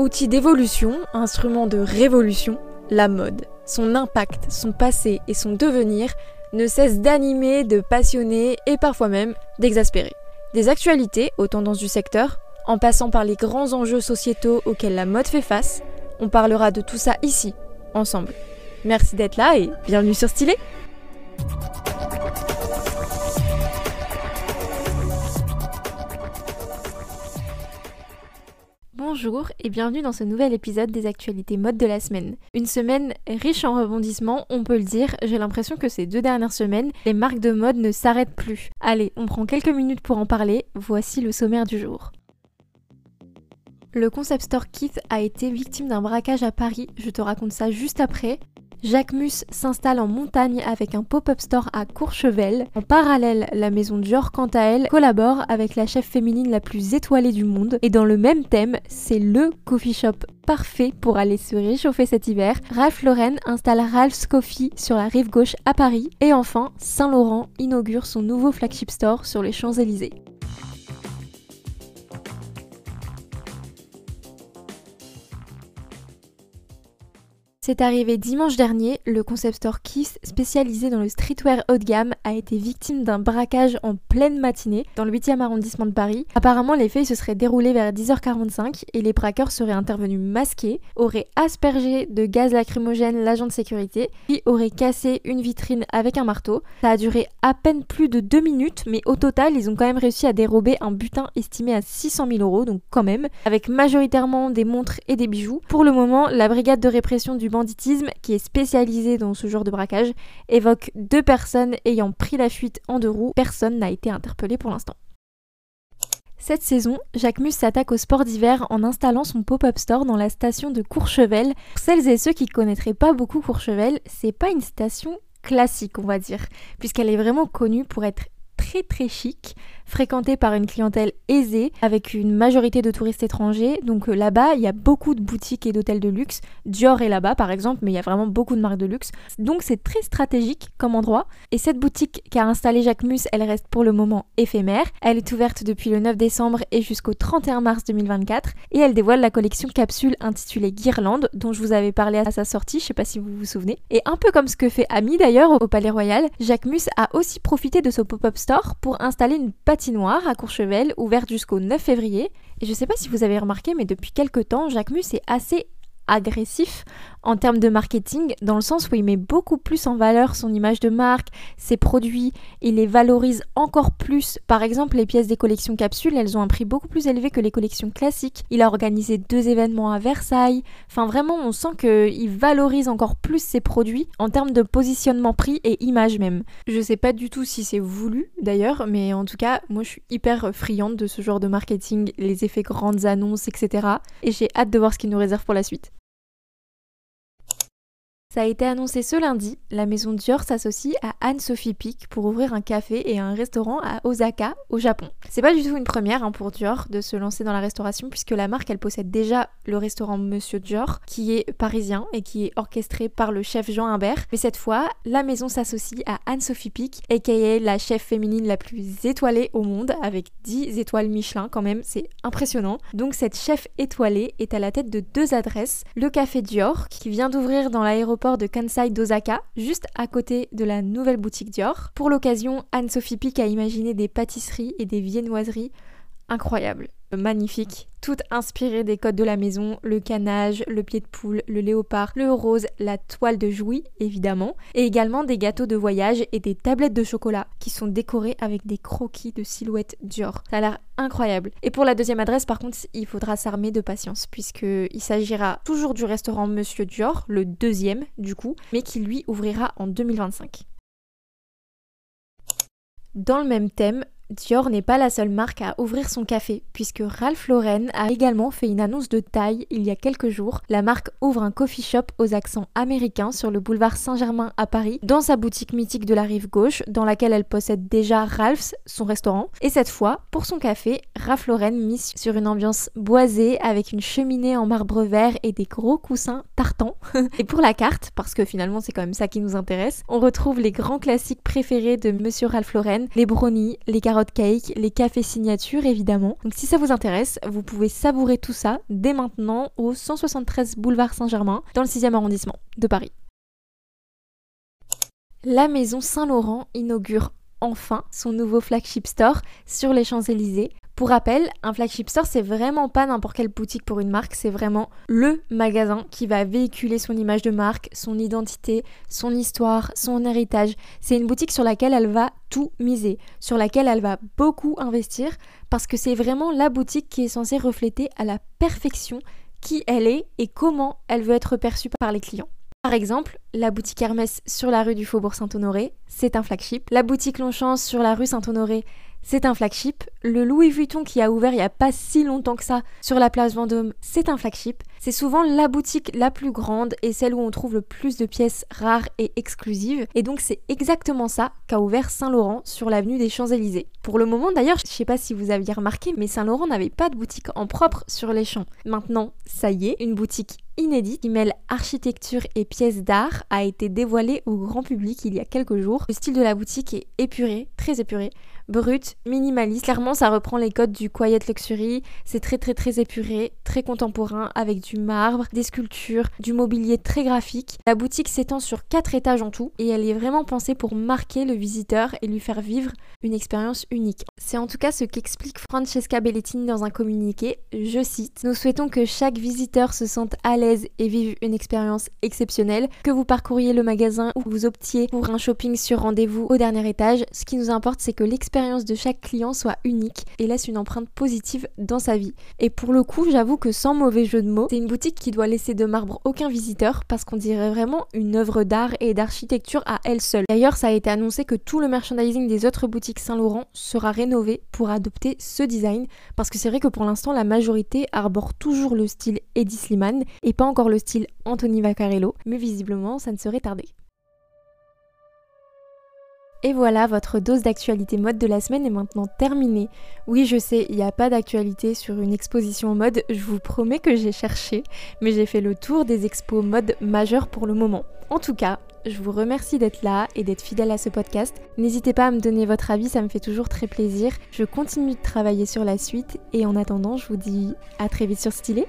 Outil d'évolution, instrument de révolution, la mode, son impact, son passé et son devenir ne cessent d'animer, de passionner et parfois même d'exaspérer. Des actualités aux tendances du secteur, en passant par les grands enjeux sociétaux auxquels la mode fait face, on parlera de tout ça ici, ensemble. Merci d'être là et bienvenue sur Stylé Bonjour et bienvenue dans ce nouvel épisode des actualités mode de la semaine. Une semaine riche en rebondissements, on peut le dire. J'ai l'impression que ces deux dernières semaines, les marques de mode ne s'arrêtent plus. Allez, on prend quelques minutes pour en parler. Voici le sommaire du jour. Le concept store Keith a été victime d'un braquage à Paris, je te raconte ça juste après. Jacques Mus s'installe en montagne avec un pop-up store à Courchevel. En parallèle, la maison Dior, quant à elle, collabore avec la chef féminine la plus étoilée du monde. Et dans le même thème, c'est le coffee shop parfait pour aller se réchauffer cet hiver. Ralph Lauren installe Ralph's Coffee sur la rive gauche à Paris. Et enfin, Saint Laurent inaugure son nouveau flagship store sur les Champs-Élysées. C'est arrivé dimanche dernier, le concept store Kiss, spécialisé dans le streetwear haut de gamme, a été victime d'un braquage en pleine matinée dans le 8e arrondissement de Paris. Apparemment, les faits se seraient déroulés vers 10h45 et les braqueurs seraient intervenus masqués, auraient aspergé de gaz lacrymogène l'agent de sécurité, puis auraient cassé une vitrine avec un marteau. Ça a duré à peine plus de 2 minutes, mais au total, ils ont quand même réussi à dérober un butin estimé à 600 000 euros, donc quand même, avec majoritairement des montres et des bijoux. Pour le moment, la brigade de répression du qui est spécialisé dans ce genre de braquage, évoque deux personnes ayant pris la fuite en deux roues. Personne n'a été interpellé pour l'instant. Cette saison, Jacques Mus s'attaque au sport d'hiver en installant son pop-up store dans la station de Courchevel. Pour celles et ceux qui ne connaîtraient pas beaucoup Courchevel, c'est pas une station classique, on va dire, puisqu'elle est vraiment connue pour être très très chic, fréquentée par une clientèle aisée, avec une majorité de touristes étrangers. Donc euh, là-bas, il y a beaucoup de boutiques et d'hôtels de luxe. Dior est là-bas par exemple, mais il y a vraiment beaucoup de marques de luxe. Donc c'est très stratégique comme endroit. Et cette boutique qu'a installée Jacques Mus, elle reste pour le moment éphémère. Elle est ouverte depuis le 9 décembre et jusqu'au 31 mars 2024. Et elle dévoile la collection capsule intitulée Guirlande, dont je vous avais parlé à sa sortie, je sais pas si vous vous souvenez. Et un peu comme ce que fait Ami d'ailleurs au Palais Royal, Jacques Mus a aussi profité de ce pop-up store pour installer une patinoire à Courchevel ouverte jusqu'au 9 février. Et je sais pas si vous avez remarqué, mais depuis quelques temps, Jacques Mus est assez agressif en termes de marketing, dans le sens où il met beaucoup plus en valeur son image de marque, ses produits, il les valorise encore plus. Par exemple, les pièces des collections capsules, elles ont un prix beaucoup plus élevé que les collections classiques. Il a organisé deux événements à Versailles. Enfin, vraiment, on sent qu'il valorise encore plus ses produits en termes de positionnement prix et image même. Je sais pas du tout si c'est voulu d'ailleurs, mais en tout cas, moi je suis hyper friande de ce genre de marketing, les effets grandes annonces, etc. Et j'ai hâte de voir ce qu'il nous réserve pour la suite. Ça a été annoncé ce lundi, la maison Dior s'associe à Anne-Sophie Pic pour ouvrir un café et un restaurant à Osaka, au Japon. C'est pas du tout une première hein, pour Dior de se lancer dans la restauration puisque la marque elle possède déjà le restaurant Monsieur Dior qui est parisien et qui est orchestré par le chef Jean Imbert. Mais cette fois, la maison s'associe à Anne-Sophie Pic, aka la chef féminine la plus étoilée au monde avec 10 étoiles Michelin quand même, c'est impressionnant. Donc cette chef étoilée est à la tête de deux adresses, le café Dior qui vient d'ouvrir dans l'aéroport de Kansai d'Osaka, juste à côté de la nouvelle boutique Dior. Pour l'occasion, Anne-Sophie Pic a imaginé des pâtisseries et des viennoiseries incroyables, magnifiques, toutes inspirées des codes de la maison, le canage, le pied de poule, le léopard, le rose, la toile de jouy évidemment, et également des gâteaux de voyage et des tablettes de chocolat qui sont décorées avec des croquis de silhouettes Dior. Ça a l'air incroyable. Et pour la deuxième adresse par contre, il faudra s'armer de patience puisqu'il s'agira toujours du restaurant Monsieur Dior, le deuxième du coup, mais qui lui ouvrira en 2025. Dans le même thème, Dior n'est pas la seule marque à ouvrir son café, puisque Ralph Lauren a également fait une annonce de taille il y a quelques jours. La marque ouvre un coffee shop aux accents américains sur le boulevard Saint-Germain à Paris, dans sa boutique mythique de la rive gauche, dans laquelle elle possède déjà Ralph's, son restaurant. Et cette fois, pour son café, Ralph Lauren mise sur une ambiance boisée avec une cheminée en marbre vert et des gros coussins tartans. et pour la carte, parce que finalement c'est quand même ça qui nous intéresse, on retrouve les grands classiques préférés de Monsieur Ralph Lauren, les brownies, les carottes cake, les cafés signatures évidemment. Donc si ça vous intéresse, vous pouvez savourer tout ça dès maintenant au 173 boulevard Saint-Germain dans le 6e arrondissement de Paris. La maison Saint-Laurent inaugure enfin son nouveau flagship store sur les Champs-Élysées. Pour rappel, un flagship store, c'est vraiment pas n'importe quelle boutique pour une marque, c'est vraiment le magasin qui va véhiculer son image de marque, son identité, son histoire, son héritage. C'est une boutique sur laquelle elle va tout miser, sur laquelle elle va beaucoup investir, parce que c'est vraiment la boutique qui est censée refléter à la perfection qui elle est et comment elle veut être perçue par les clients. Par exemple, la boutique Hermès sur la rue du Faubourg Saint-Honoré, c'est un flagship. La boutique Longchamp sur la rue Saint-Honoré, c'est un flagship. Le Louis Vuitton qui a ouvert il n'y a pas si longtemps que ça sur la place Vendôme, c'est un flagship. C'est souvent la boutique la plus grande et celle où on trouve le plus de pièces rares et exclusives. Et donc c'est exactement ça qu'a ouvert Saint-Laurent sur l'avenue des Champs-Élysées. Pour le moment d'ailleurs, je sais pas si vous aviez remarqué, mais Saint-Laurent n'avait pas de boutique en propre sur les champs. Maintenant, ça y est, une boutique inédite qui mêle architecture et pièces d'art a été dévoilée au grand public il y a quelques jours. Le style de la boutique est épuré, très épuré, brut, minimaliste. Clairement, ça reprend les codes du Quiet Luxury. C'est très très très épuré, très contemporain, avec du marbre, des sculptures, du mobilier très graphique. La boutique s'étend sur quatre étages en tout et elle est vraiment pensée pour marquer le visiteur et lui faire vivre une expérience unique. C'est en tout cas ce qu'explique Francesca Bellettini dans un communiqué. Je cite Nous souhaitons que chaque visiteur se sente à l'aise et vive une expérience exceptionnelle, que vous parcouriez le magasin ou vous optiez pour un shopping sur rendez-vous au dernier étage. Ce qui nous importe, c'est que l'expérience de chaque client soit unique et laisse une empreinte positive dans sa vie. Et pour le coup, j'avoue que sans mauvais jeu de mots, c'est une boutique qui doit laisser de marbre aucun visiteur parce qu'on dirait vraiment une œuvre d'art et d'architecture à elle seule. D'ailleurs, ça a été annoncé que tout le merchandising des autres boutiques Saint-Laurent sera rénové pour adopter ce design parce que c'est vrai que pour l'instant, la majorité arbore toujours le style Eddie Slimane et pas encore le style Anthony Vaccarello, mais visiblement, ça ne serait tardé. Et voilà, votre dose d'actualité mode de la semaine est maintenant terminée. Oui, je sais, il n'y a pas d'actualité sur une exposition mode, je vous promets que j'ai cherché, mais j'ai fait le tour des expos mode majeures pour le moment. En tout cas, je vous remercie d'être là et d'être fidèle à ce podcast. N'hésitez pas à me donner votre avis, ça me fait toujours très plaisir. Je continue de travailler sur la suite et en attendant, je vous dis à très vite sur Stylé.